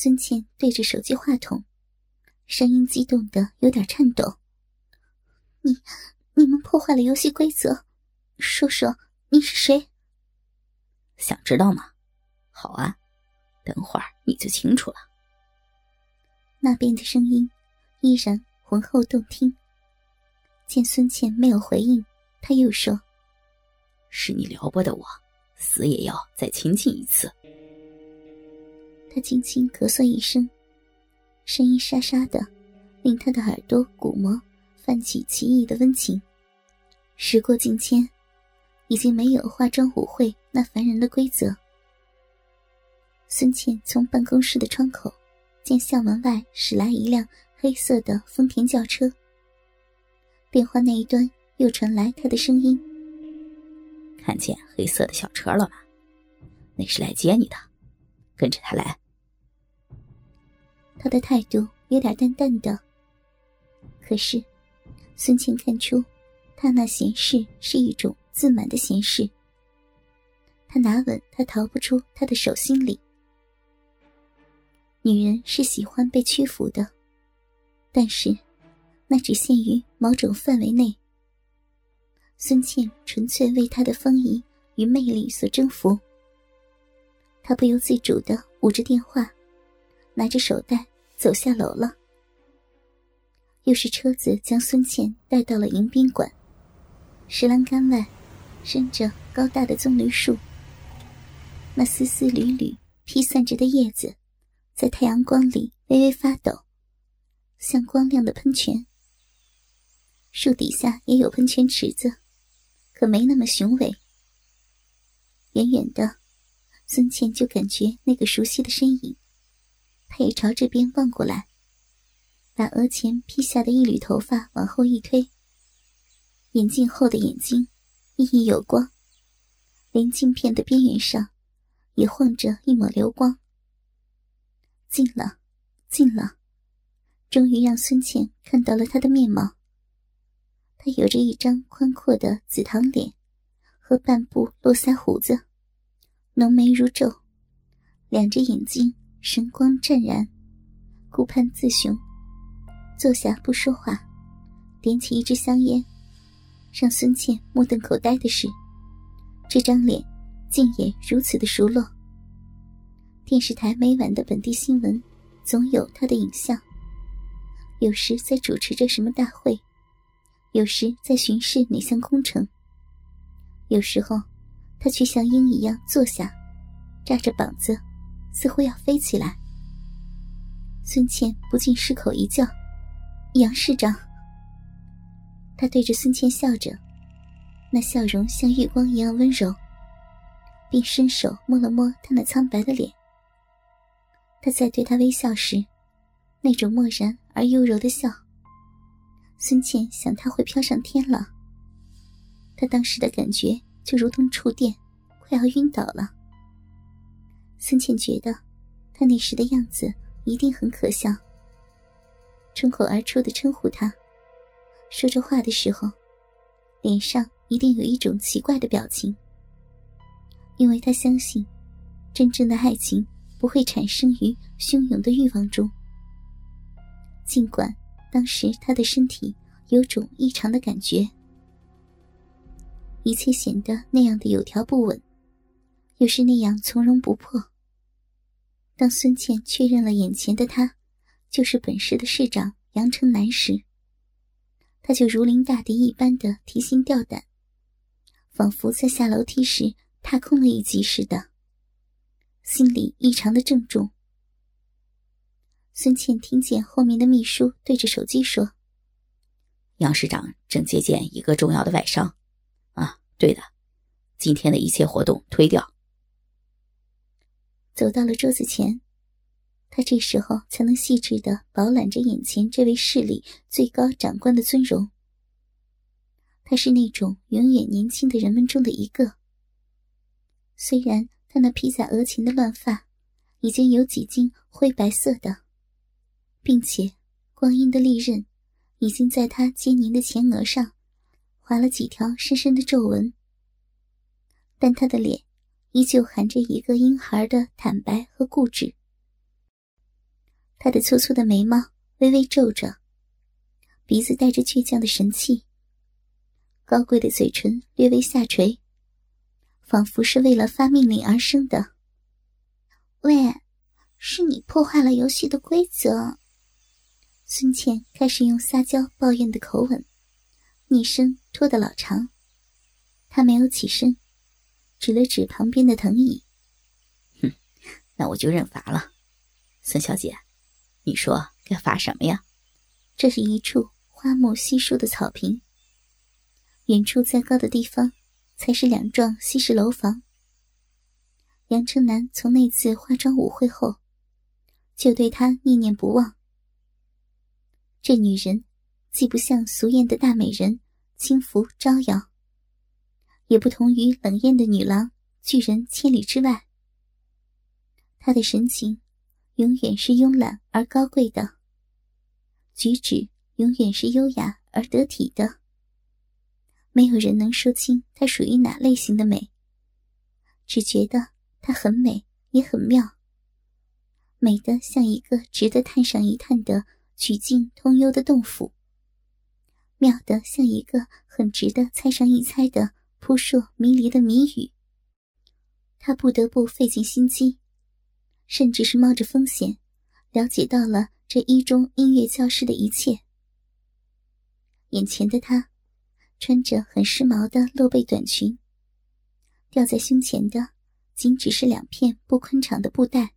孙茜对着手机话筒，声音激动的有点颤抖：“你，你们破坏了游戏规则，说说你是谁？想知道吗？好啊，等会儿你就清楚了。”那边的声音依然浑厚动听。见孙倩没有回应，他又说：“是你撩拨的我，死也要再亲近一次。”他轻轻咳嗽一声，声音沙沙的，令他的耳朵鼓膜泛起奇异的温情。时过境迁，已经没有化妆舞会那烦人的规则。孙茜从办公室的窗口，见校门外驶来一辆黑色的丰田轿车。电话那一端又传来他的声音：“看见黑色的小车了吗？那是来接你的，跟着他来。”他的态度有点淡淡的，可是孙茜看出他那闲适是一种自满的闲适。他拿稳他逃不出他的手心里。女人是喜欢被屈服的，但是。那只限于某种范围内。孙茜纯粹为他的风仪与魅力所征服。他不由自主的捂着电话，拿着手袋走下楼了。又是车子将孙茜带到了迎宾馆。石栏杆外，伸着高大的棕榈树。那丝丝缕缕披散着的叶子，在太阳光里微微发抖，像光亮的喷泉。树底下也有喷泉池子，可没那么雄伟。远远的，孙茜就感觉那个熟悉的身影，他也朝这边望过来，把额前披下的一缕头发往后一推。眼镜后的眼睛熠熠有光，连镜片的边缘上也晃着一抹流光。近了，近了，终于让孙茜看到了他的面貌。他有着一张宽阔的紫堂脸，和半部络腮胡子，浓眉如皱，两只眼睛神光湛然，顾盼自雄。坐下不说话，点起一支香烟。让孙茜目瞪口呆的是，这张脸竟也如此的熟络。电视台每晚的本地新闻，总有他的影像。有时在主持着什么大会。有时在巡视哪项工程，有时候他却像鹰一样坐下，扎着膀子，似乎要飞起来。孙茜不禁失口一叫：“杨市长！”他对着孙茜笑着，那笑容像月光一样温柔，并伸手摸了摸他那苍白的脸。他在对他微笑时，那种漠然而幽柔的笑。孙茜想，他会飘上天了。他当时的感觉就如同触电，快要晕倒了。孙茜觉得，他那时的样子一定很可笑。冲口而出的称呼他，说着话的时候，脸上一定有一种奇怪的表情。因为他相信，真正的爱情不会产生于汹涌的欲望中。尽管。当时他的身体有种异常的感觉，一切显得那样的有条不紊，又是那样从容不迫。当孙茜确认了眼前的他就是本市的市长杨成南时，他就如临大敌一般的提心吊胆，仿佛在下楼梯时踏空了一级似的，心里异常的郑重。孙茜听见后面的秘书对着手机说：“杨市长正接见一个重要的外商，对的，今天的一切活动推掉。”走到了桌子前，他这时候才能细致的饱览着眼前这位市里最高长官的尊容。他是那种永远年轻的人们中的一个，虽然他那披在额前的乱发已经有几茎灰白色的。并且，光阴的利刃已经在他坚凝的前额上划了几条深深的皱纹，但他的脸依旧含着一个婴孩的坦白和固执。他的粗粗的眉毛微微皱着，鼻子带着倔强的神气，高贵的嘴唇略微下垂，仿佛是为了发命令而生的。喂，是你破坏了游戏的规则。孙茜开始用撒娇抱怨的口吻，昵声拖得老长。他没有起身，指了指旁边的藤椅。哼，那我就认罚了。孙小姐，你说该罚什么呀？这是一处花木稀疏的草坪，远处再高的地方，才是两幢西式楼房。杨成南从那次化妆舞会后，就对她念念不忘。这女人，既不像俗艳的大美人轻浮招摇，也不同于冷艳的女郎拒人千里之外。她的神情，永远是慵懒而高贵的；举止永远是优雅而得体的。没有人能说清她属于哪类型的美，只觉得。她很美，也很妙，美得像一个值得探上一探的曲径通幽的洞府，妙得像一个很值得猜上一猜的扑朔迷离的谜语。他不得不费尽心机，甚至是冒着风险，了解到了这一中音乐教室的一切。眼前的他，穿着很时髦的露背短裙，吊在胸前的。仅只是两片不宽敞的布带，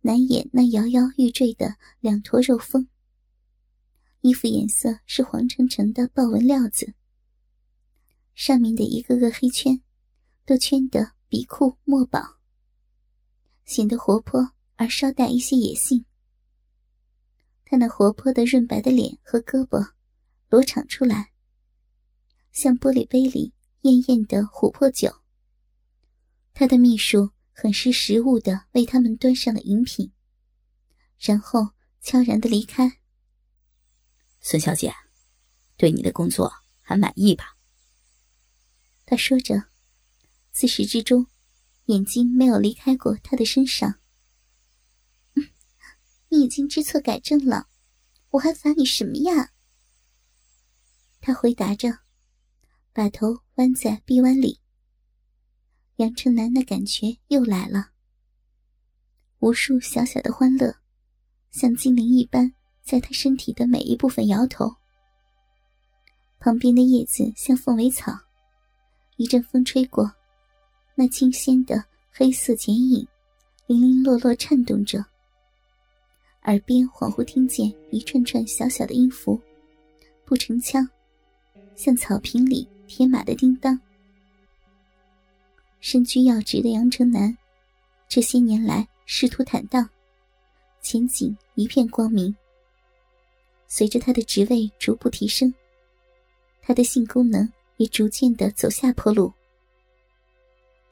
难掩那摇摇欲坠的两坨肉峰。衣服颜色是黄澄澄的豹纹料子，上面的一个个黑圈，都圈得比酷莫宝，显得活泼而稍带一些野性。他那活泼的润白的脸和胳膊，裸敞出来，像玻璃杯里艳艳的琥珀酒。他的秘书很识时务的为他们端上了饮品，然后悄然的离开。孙小姐，对你的工作还满意吧？他说着，自始至终，眼睛没有离开过他的身上。你已经知错改正了，我还罚你什么呀？他回答着，把头弯在臂弯里。杨成南的感觉又来了，无数小小的欢乐，像精灵一般，在他身体的每一部分摇头。旁边的叶子像凤尾草，一阵风吹过，那清鲜的黑色剪影，零零落落颤动着。耳边恍惚听见一串串小小的音符，不成腔，像草坪里铁马的叮当。身居要职的杨成南，这些年来仕途坦荡，前景一片光明。随着他的职位逐步提升，他的性功能也逐渐的走下坡路。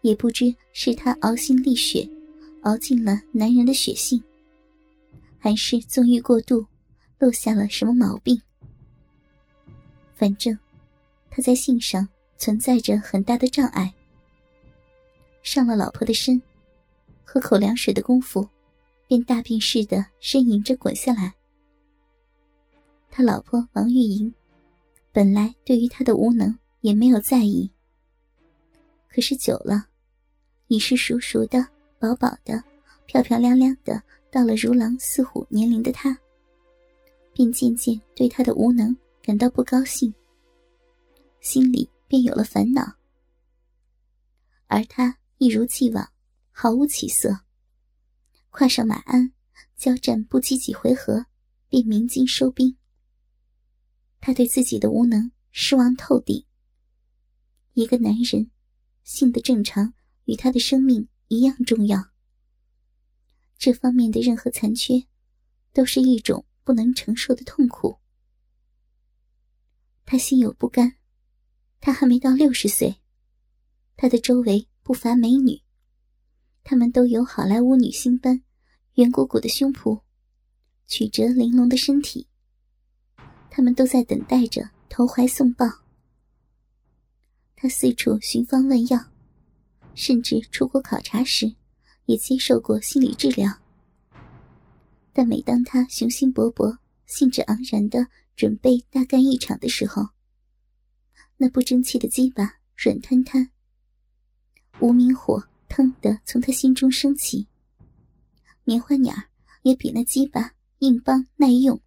也不知是他熬心沥血，熬尽了男人的血性，还是纵欲过度，落下了什么毛病。反正，他在性上存在着很大的障碍。上了老婆的身，喝口凉水的功夫，便大便似的呻吟着滚下来。他老婆王玉莹，本来对于他的无能也没有在意。可是久了，已是熟熟的、饱饱的、漂漂亮亮的，到了如狼似虎年龄的他，便渐渐对他的无能感到不高兴，心里便有了烦恼，而他。一如既往，毫无起色。跨上马鞍，交战不积几回合，便鸣金收兵。他对自己的无能失望透顶。一个男人，性的正常与他的生命一样重要。这方面的任何残缺，都是一种不能承受的痛苦。他心有不甘。他还没到六十岁，他的周围。不乏美女，她们都有好莱坞女星般圆鼓鼓的胸脯，曲折玲珑的身体。他们都在等待着投怀送抱。他四处寻方问药，甚至出国考察时，也接受过心理治疗。但每当他雄心勃勃、兴致盎然的准备大干一场的时候，那不争气的鸡巴软瘫瘫，无名火腾的从他心中升起。棉花鸟也比那鸡巴硬邦耐用。